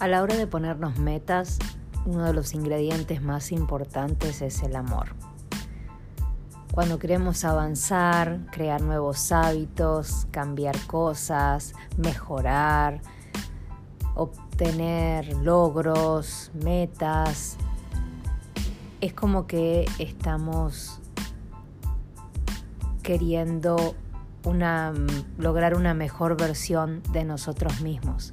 A la hora de ponernos metas, uno de los ingredientes más importantes es el amor. Cuando queremos avanzar, crear nuevos hábitos, cambiar cosas, mejorar, obtener logros, metas, es como que estamos queriendo una, lograr una mejor versión de nosotros mismos.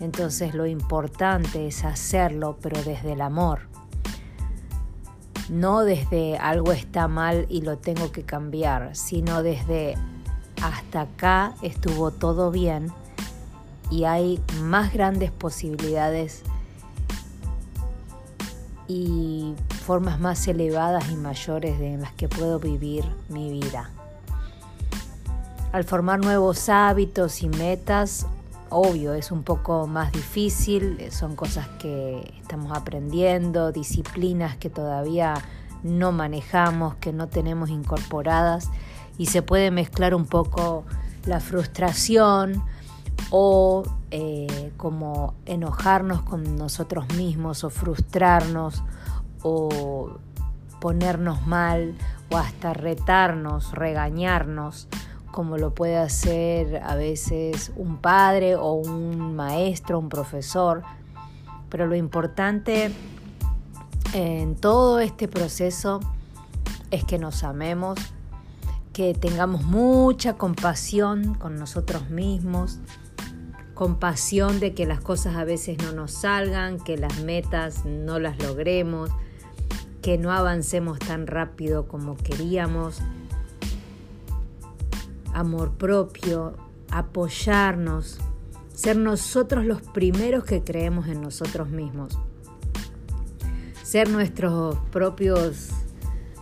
Entonces lo importante es hacerlo, pero desde el amor. No desde algo está mal y lo tengo que cambiar, sino desde hasta acá estuvo todo bien y hay más grandes posibilidades y formas más elevadas y mayores en las que puedo vivir mi vida. Al formar nuevos hábitos y metas, obvio, es un poco más difícil, son cosas que estamos aprendiendo, disciplinas que todavía no manejamos, que no tenemos incorporadas y se puede mezclar un poco la frustración o eh, como enojarnos con nosotros mismos o frustrarnos o ponernos mal o hasta retarnos, regañarnos como lo puede hacer a veces un padre o un maestro, un profesor. Pero lo importante en todo este proceso es que nos amemos, que tengamos mucha compasión con nosotros mismos, compasión de que las cosas a veces no nos salgan, que las metas no las logremos, que no avancemos tan rápido como queríamos amor propio, apoyarnos, ser nosotros los primeros que creemos en nosotros mismos, ser nuestros propios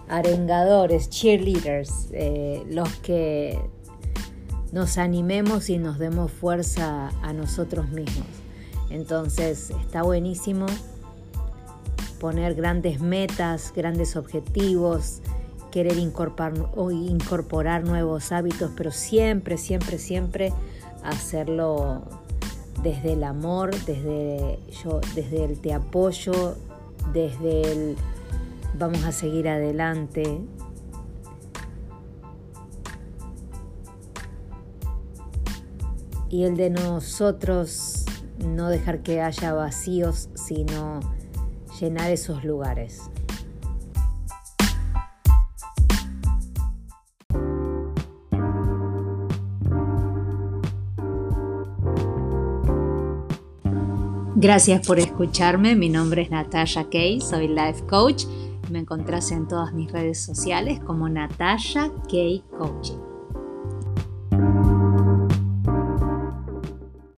arengadores, cheerleaders, eh, los que nos animemos y nos demos fuerza a nosotros mismos. Entonces está buenísimo poner grandes metas, grandes objetivos, querer incorporar, o incorporar nuevos hábitos, pero siempre, siempre, siempre hacerlo desde el amor, desde yo, desde el te apoyo, desde el vamos a seguir adelante. Y el de nosotros no dejar que haya vacíos, sino llenar esos lugares. Gracias por escucharme. Mi nombre es Natasha Kay, soy Life Coach. Me encontrás en todas mis redes sociales como Natasha Kay Coaching.